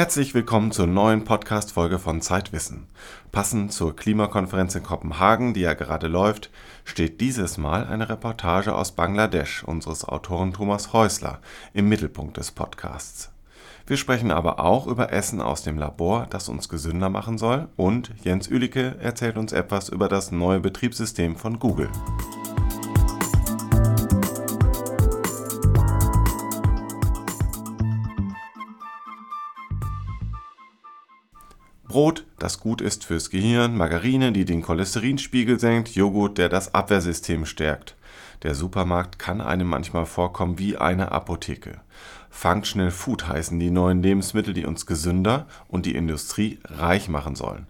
Herzlich willkommen zur neuen Podcast-Folge von Zeitwissen. Passend zur Klimakonferenz in Kopenhagen, die ja gerade läuft, steht dieses Mal eine Reportage aus Bangladesch unseres Autoren Thomas Häusler im Mittelpunkt des Podcasts. Wir sprechen aber auch über Essen aus dem Labor, das uns gesünder machen soll, und Jens Ülicke erzählt uns etwas über das neue Betriebssystem von Google. Brot, das gut ist fürs Gehirn, Margarine, die den Cholesterinspiegel senkt, Joghurt, der das Abwehrsystem stärkt. Der Supermarkt kann einem manchmal vorkommen wie eine Apotheke. Functional Food heißen die neuen Lebensmittel, die uns gesünder und die Industrie reich machen sollen.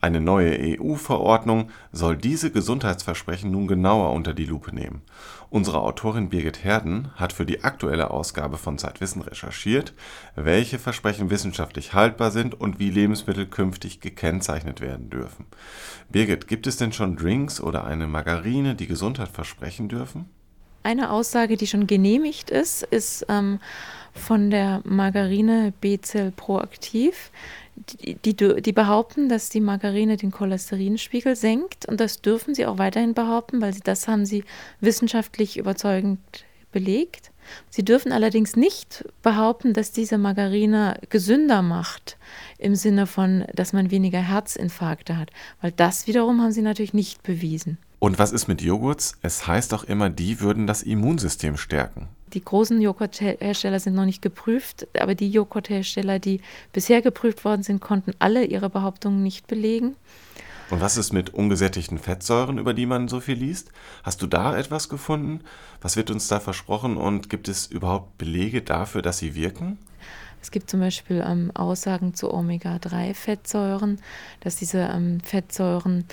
Eine neue EU-Verordnung soll diese Gesundheitsversprechen nun genauer unter die Lupe nehmen. Unsere Autorin Birgit Herden hat für die aktuelle Ausgabe von Zeitwissen recherchiert, welche Versprechen wissenschaftlich haltbar sind und wie Lebensmittel künftig gekennzeichnet werden dürfen. Birgit, gibt es denn schon Drinks oder eine Margarine, die Gesundheit versprechen dürfen? Eine Aussage, die schon genehmigt ist, ist ähm, von der Margarine B-Cell Proaktiv die, die, die, behaupten, dass die Margarine den Cholesterinspiegel senkt und das dürfen sie auch weiterhin behaupten, weil sie das haben sie wissenschaftlich überzeugend belegt. Sie dürfen allerdings nicht behaupten, dass diese Margarine gesünder macht, im Sinne von, dass man weniger Herzinfarkte hat, weil das wiederum haben sie natürlich nicht bewiesen. Und was ist mit Joghurts? Es heißt doch immer, die würden das Immunsystem stärken. Die großen Joghurthersteller sind noch nicht geprüft, aber die Joghurthersteller, die bisher geprüft worden sind, konnten alle ihre Behauptungen nicht belegen. Und was ist mit ungesättigten Fettsäuren, über die man so viel liest? Hast du da etwas gefunden? Was wird uns da versprochen und gibt es überhaupt Belege dafür, dass sie wirken? Es gibt zum Beispiel ähm, Aussagen zu Omega-3-Fettsäuren, dass diese ähm, Fettsäuren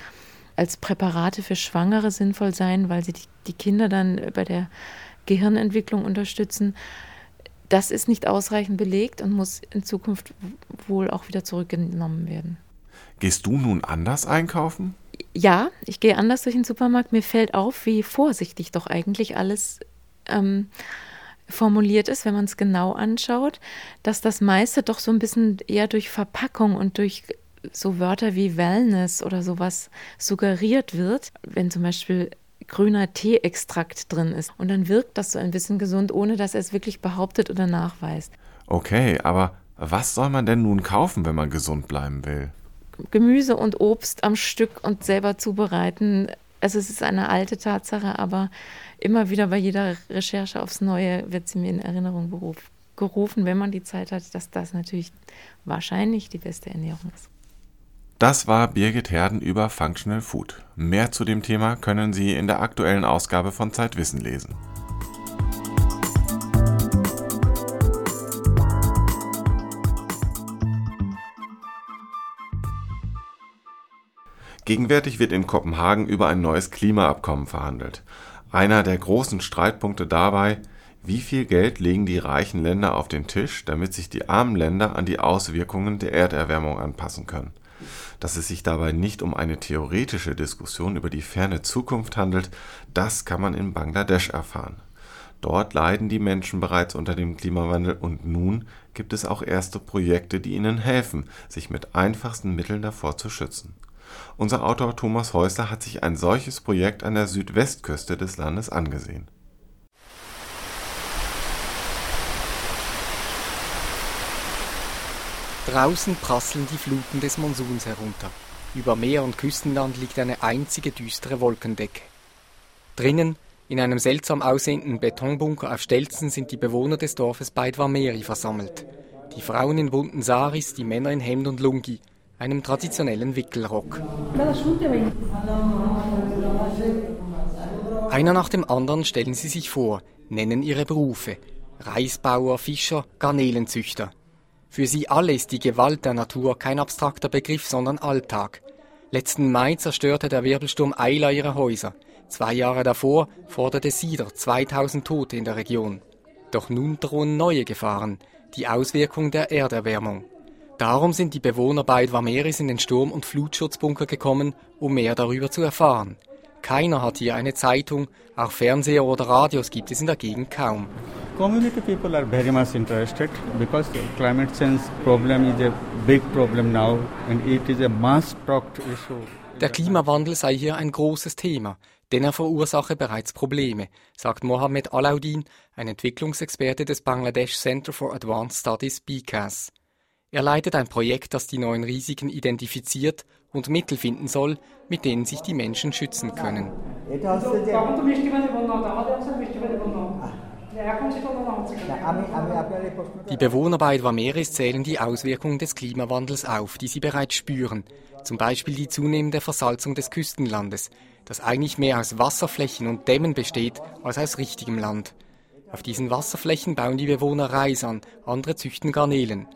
als Präparate für Schwangere sinnvoll seien, weil sie die, die Kinder dann bei der Gehirnentwicklung unterstützen. Das ist nicht ausreichend belegt und muss in Zukunft wohl auch wieder zurückgenommen werden. Gehst du nun anders einkaufen? Ja, ich gehe anders durch den Supermarkt. Mir fällt auf, wie vorsichtig doch eigentlich alles ähm, formuliert ist, wenn man es genau anschaut, dass das meiste doch so ein bisschen eher durch Verpackung und durch so Wörter wie Wellness oder sowas suggeriert wird. Wenn zum Beispiel grüner Teeextrakt drin ist. Und dann wirkt das so ein bisschen gesund, ohne dass er es wirklich behauptet oder nachweist. Okay, aber was soll man denn nun kaufen, wenn man gesund bleiben will? Gemüse und Obst am Stück und selber zubereiten. Also es ist eine alte Tatsache, aber immer wieder bei jeder Recherche aufs Neue wird sie mir in Erinnerung gerufen, wenn man die Zeit hat, dass das natürlich wahrscheinlich die beste Ernährung ist. Das war Birgit Herden über Functional Food. Mehr zu dem Thema können Sie in der aktuellen Ausgabe von Zeitwissen lesen. Gegenwärtig wird in Kopenhagen über ein neues Klimaabkommen verhandelt. Einer der großen Streitpunkte dabei, wie viel Geld legen die reichen Länder auf den Tisch, damit sich die armen Länder an die Auswirkungen der Erderwärmung anpassen können. Dass es sich dabei nicht um eine theoretische Diskussion über die ferne Zukunft handelt, das kann man in Bangladesch erfahren. Dort leiden die Menschen bereits unter dem Klimawandel und nun gibt es auch erste Projekte, die ihnen helfen, sich mit einfachsten Mitteln davor zu schützen. Unser Autor Thomas Häusler hat sich ein solches Projekt an der Südwestküste des Landes angesehen. Draußen prasseln die Fluten des Monsuns herunter. Über Meer und Küstenland liegt eine einzige düstere Wolkendecke. Drinnen, in einem seltsam aussehenden Betonbunker auf Stelzen, sind die Bewohner des Dorfes Beidwameri versammelt. Die Frauen in bunten Saris, die Männer in Hemd und Lungi, einem traditionellen Wickelrock. Einer nach dem anderen stellen sie sich vor, nennen ihre Berufe. Reisbauer, Fischer, Garnelenzüchter. Für sie alle ist die Gewalt der Natur kein abstrakter Begriff, sondern Alltag. Letzten Mai zerstörte der Wirbelsturm Eila ihre Häuser. Zwei Jahre davor forderte Sider 2000 Tote in der Region. Doch nun drohen neue Gefahren, die Auswirkung der Erderwärmung. Darum sind die Bewohner bei Vameris in den Sturm- und Flutschutzbunker gekommen, um mehr darüber zu erfahren. Keiner hat hier eine Zeitung, auch Fernseher oder Radios gibt es in der Gegend kaum. Community people are very much interested because climate change problem is a big problem now and it is a mass talked issue. Der Klimawandel sei hier ein großes Thema, denn er verursache bereits Probleme, sagt Mohammed Alaudin, ein Entwicklungsexperte des Bangladesh Center for Advanced Studies BCAS. Er leitet ein Projekt, das die neuen Risiken identifiziert und Mittel finden soll, mit denen sich die Menschen schützen können. Die Bewohner bei Edwameris zählen die Auswirkungen des Klimawandels auf, die sie bereits spüren. Zum Beispiel die zunehmende Versalzung des Küstenlandes, das eigentlich mehr aus Wasserflächen und Dämmen besteht als aus richtigem Land. Auf diesen Wasserflächen bauen die Bewohner Reis an, andere züchten Garnelen.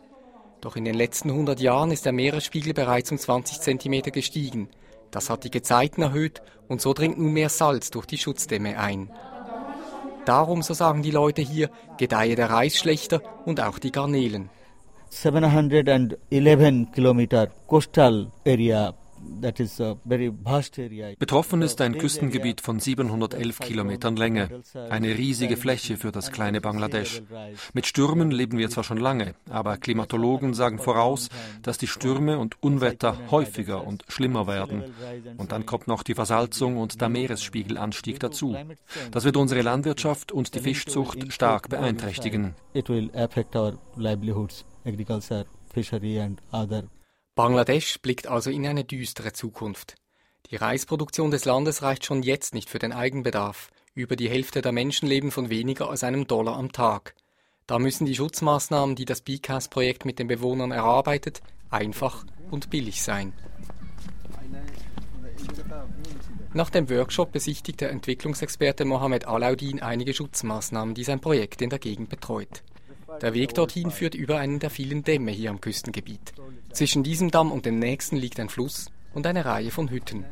Doch in den letzten 100 Jahren ist der Meeresspiegel bereits um 20 cm gestiegen. Das hat die Gezeiten erhöht und so dringt nun mehr Salz durch die Schutzdämme ein. Darum, so sagen die Leute hier, gedeihe der Reis schlechter und auch die Garnelen. 711 Kilometer coastal area Betroffen ist ein Küstengebiet von 711 Kilometern Länge, eine riesige Fläche für das kleine Bangladesch. Mit Stürmen leben wir zwar schon lange, aber Klimatologen sagen voraus, dass die Stürme und Unwetter häufiger und schlimmer werden. Und dann kommt noch die Versalzung und der Meeresspiegelanstieg dazu. Das wird unsere Landwirtschaft und die Fischzucht stark beeinträchtigen. It will affect our livelihoods, agriculture, fishery and other Bangladesch blickt also in eine düstere Zukunft. Die Reisproduktion des Landes reicht schon jetzt nicht für den Eigenbedarf. Über die Hälfte der Menschen leben von weniger als einem Dollar am Tag. Da müssen die Schutzmaßnahmen, die das BCAS-Projekt mit den Bewohnern erarbeitet, einfach und billig sein. Nach dem Workshop besichtigt der Entwicklungsexperte Mohammed Alaudin einige Schutzmaßnahmen, die sein Projekt in der Gegend betreut. Der Weg dorthin führt über einen der vielen Dämme hier am Küstengebiet. Zwischen diesem Damm und dem nächsten liegt ein Fluss und eine Reihe von Hütten.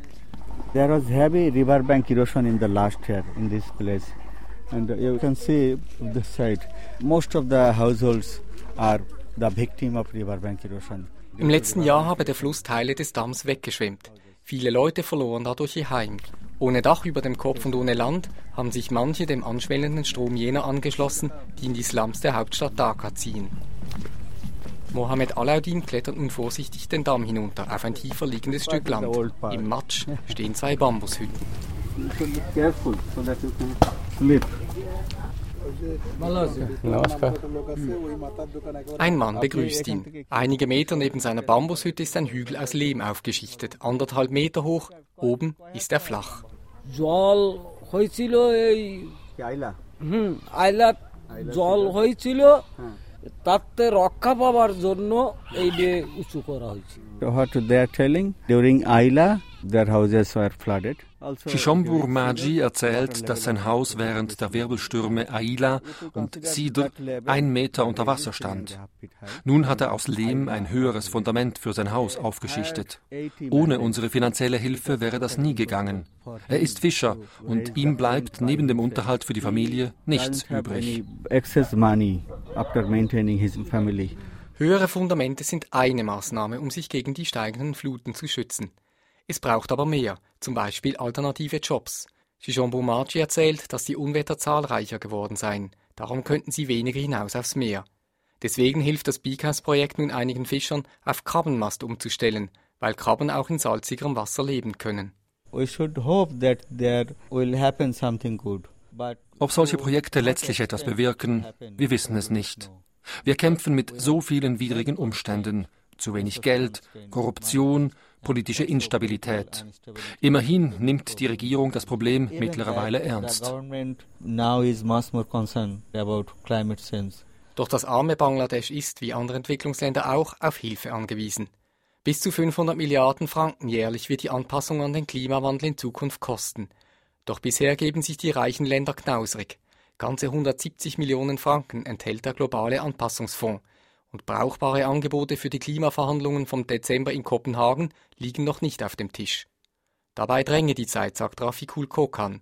There was heavy riverbank erosion in the last year in this place. And you can see this side, most of the households are the victim of riverbank erosion. Im letzten Jahr habe der Fluss Teile des Damms weggeschwemmt. Viele Leute verloren dadurch ihr Heim. Ohne Dach über dem Kopf und ohne Land haben sich manche dem anschwellenden Strom jener angeschlossen, die in die Slums der Hauptstadt Dhaka ziehen. Mohammed Alaudin klettert nun vorsichtig den Damm hinunter auf ein tiefer liegendes Stück Land. Im Matsch stehen zwei Bambushütten. Ein Mann begrüßt ihn. Einige Meter neben seiner Bambushütte ist ein Hügel aus Lehm aufgeschichtet, anderthalb Meter hoch. Oben ist er flach. জল হয়েছিল তাতে রক্ষা পাওয়ার জন্য এই বিয়ে উঁচু করা হয়েছে। What they are telling during Aila their houses are flooded Shishombur Maji erzählt, dass sein Haus während der Wirbelstürme Aila und Sidr ein Meter unter Wasser stand. Nun hat er aus Lehm ein höheres Fundament für sein Haus aufgeschichtet. Ohne unsere finanzielle Hilfe wäre das nie gegangen. Er ist Fischer und ihm bleibt neben dem Unterhalt für die Familie nichts übrig. Höhere Fundamente sind eine Maßnahme, um sich gegen die steigenden Fluten zu schützen. Es braucht aber mehr, zum Beispiel alternative Jobs. Shishon Bumachi erzählt, dass die Unwetter zahlreicher geworden seien. Darum könnten sie weniger hinaus aufs Meer. Deswegen hilft das BICAS-Projekt nun einigen Fischern, auf Krabbenmast umzustellen, weil Krabben auch in salzigerem Wasser leben können. Ob solche Projekte letztlich etwas bewirken, wir wissen es nicht. Wir kämpfen mit so vielen widrigen Umständen. Zu wenig Geld, Korruption, politische Instabilität. Immerhin nimmt die Regierung das Problem mittlerweile ernst. Doch das arme Bangladesch ist, wie andere Entwicklungsländer auch, auf Hilfe angewiesen. Bis zu 500 Milliarden Franken jährlich wird die Anpassung an den Klimawandel in Zukunft kosten. Doch bisher geben sich die reichen Länder knausrig. Ganze 170 Millionen Franken enthält der globale Anpassungsfonds und brauchbare Angebote für die Klimaverhandlungen vom Dezember in Kopenhagen liegen noch nicht auf dem Tisch. Dabei dränge die Zeit, sagt Rafikul Kokan.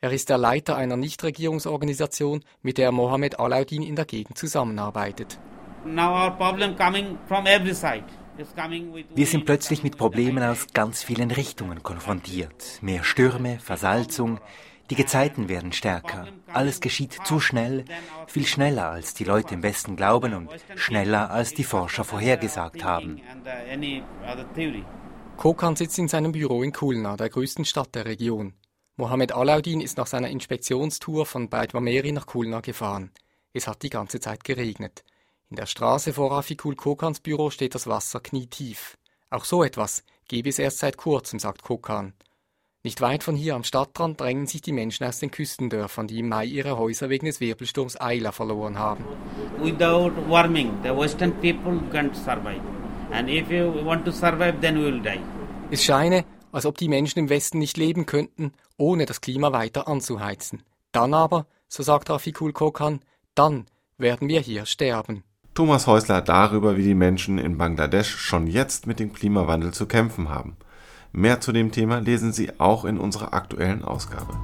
Er ist der Leiter einer Nichtregierungsorganisation, mit der Mohammed Alaudin in der Gegend zusammenarbeitet. Wir sind plötzlich mit Problemen aus ganz vielen Richtungen konfrontiert. Mehr Stürme, Versalzung, Die Gezeiten werden stärker. Alles geschieht zu schnell, viel schneller als die Leute im Westen glauben und schneller als die Forscher vorhergesagt haben. Kokan sitzt in seinem Büro in Kulna, der größten Stadt der Region. Mohammed Alaudin ist nach seiner Inspektionstour von Beidwameri nach Kulna gefahren. Es hat die ganze Zeit geregnet. In der Straße vor Rafikul Kokans Büro steht das Wasser knietief. Auch so etwas gebe es erst seit kurzem, sagt Kokan. Nicht weit von hier am Stadtrand drängen sich die Menschen aus den Küstendörfern, die im Mai ihre Häuser wegen des Wirbelsturms Ayla verloren haben. Without warming, the western people can't survive. And if you want to survive, then we will die. Es scheine, als ob die Menschen im Westen nicht leben könnten, ohne das Klima weiter anzuheizen. Dann aber, so sagt Rafikul Kokan, dann werden wir hier sterben. Thomas Häusler darüber, wie die Menschen in Bangladesch schon jetzt mit dem Klimawandel zu kämpfen haben. Mehr zu dem Thema lesen Sie auch in unserer aktuellen Ausgabe.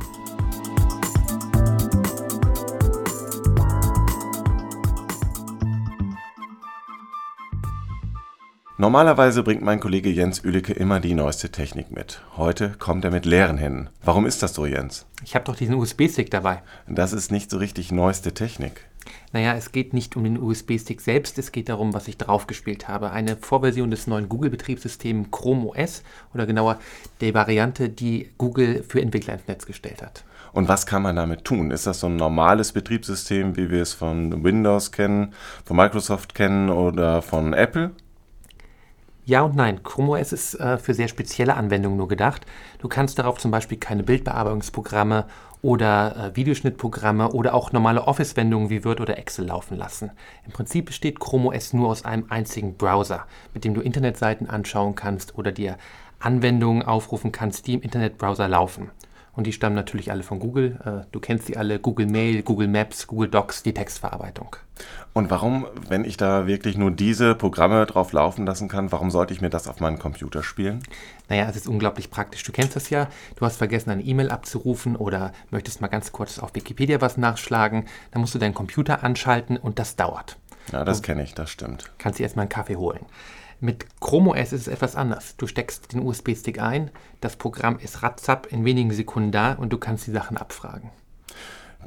Normalerweise bringt mein Kollege Jens Ülicke immer die neueste Technik mit. Heute kommt er mit leeren Händen. Warum ist das so, Jens? Ich habe doch diesen USB-Stick dabei. Das ist nicht so richtig neueste Technik. Naja, es geht nicht um den USB-Stick selbst, es geht darum, was ich draufgespielt habe. Eine Vorversion des neuen Google-Betriebssystems Chrome OS oder genauer der Variante, die Google für Entwickler ins Netz gestellt hat. Und was kann man damit tun? Ist das so ein normales Betriebssystem, wie wir es von Windows kennen, von Microsoft kennen oder von Apple? Ja und nein. Chrome OS ist äh, für sehr spezielle Anwendungen nur gedacht. Du kannst darauf zum Beispiel keine Bildbearbeitungsprogramme oder äh, Videoschnittprogramme oder auch normale Office-Wendungen wie Word oder Excel laufen lassen. Im Prinzip besteht Chrome OS nur aus einem einzigen Browser, mit dem du Internetseiten anschauen kannst oder dir Anwendungen aufrufen kannst, die im Internetbrowser laufen. Und die stammen natürlich alle von Google. Äh, du kennst die alle, Google Mail, Google Maps, Google Docs, die Textverarbeitung. Und warum, wenn ich da wirklich nur diese Programme drauf laufen lassen kann, warum sollte ich mir das auf meinen Computer spielen? Naja, es ist unglaublich praktisch. Du kennst das ja. Du hast vergessen, eine E-Mail abzurufen oder möchtest mal ganz kurz auf Wikipedia was nachschlagen. Dann musst du deinen Computer anschalten und das dauert. Ja, das kenne ich, das stimmt. Kannst dir erstmal einen Kaffee holen. Mit Chrome OS ist es etwas anders. Du steckst den USB-Stick ein, das Programm ist ratzap in wenigen Sekunden da und du kannst die Sachen abfragen.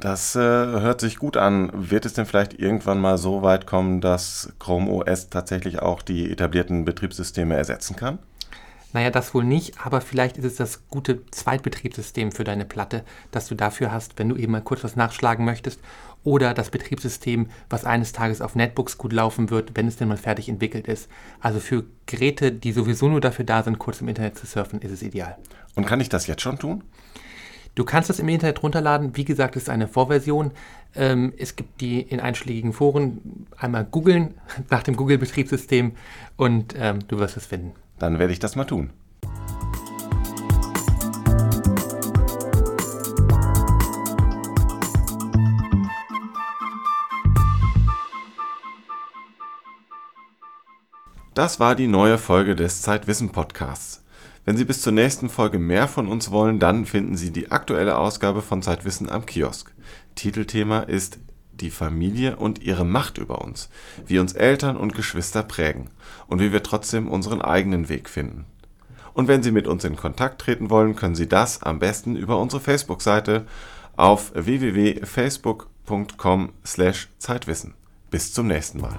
Das äh, hört sich gut an. Wird es denn vielleicht irgendwann mal so weit kommen, dass Chrome OS tatsächlich auch die etablierten Betriebssysteme ersetzen kann? Naja, das wohl nicht, aber vielleicht ist es das gute Zweitbetriebssystem für deine Platte, das du dafür hast, wenn du eben mal kurz was nachschlagen möchtest. Oder das Betriebssystem, was eines Tages auf Netbooks gut laufen wird, wenn es denn mal fertig entwickelt ist. Also für Geräte, die sowieso nur dafür da sind, kurz im Internet zu surfen, ist es ideal. Und kann ich das jetzt schon tun? Du kannst es im Internet runterladen. Wie gesagt, es ist eine Vorversion. Ähm, es gibt die in einschlägigen Foren. Einmal googeln nach dem Google-Betriebssystem und ähm, du wirst es finden. Dann werde ich das mal tun. Das war die neue Folge des Zeitwissen Podcasts. Wenn Sie bis zur nächsten Folge mehr von uns wollen, dann finden Sie die aktuelle Ausgabe von Zeitwissen am Kiosk. Titelthema ist die Familie und ihre Macht über uns, wie uns Eltern und Geschwister prägen und wie wir trotzdem unseren eigenen Weg finden. Und wenn Sie mit uns in Kontakt treten wollen, können Sie das am besten über unsere Facebook-Seite auf www.facebook.com/zeitwissen. Bis zum nächsten Mal.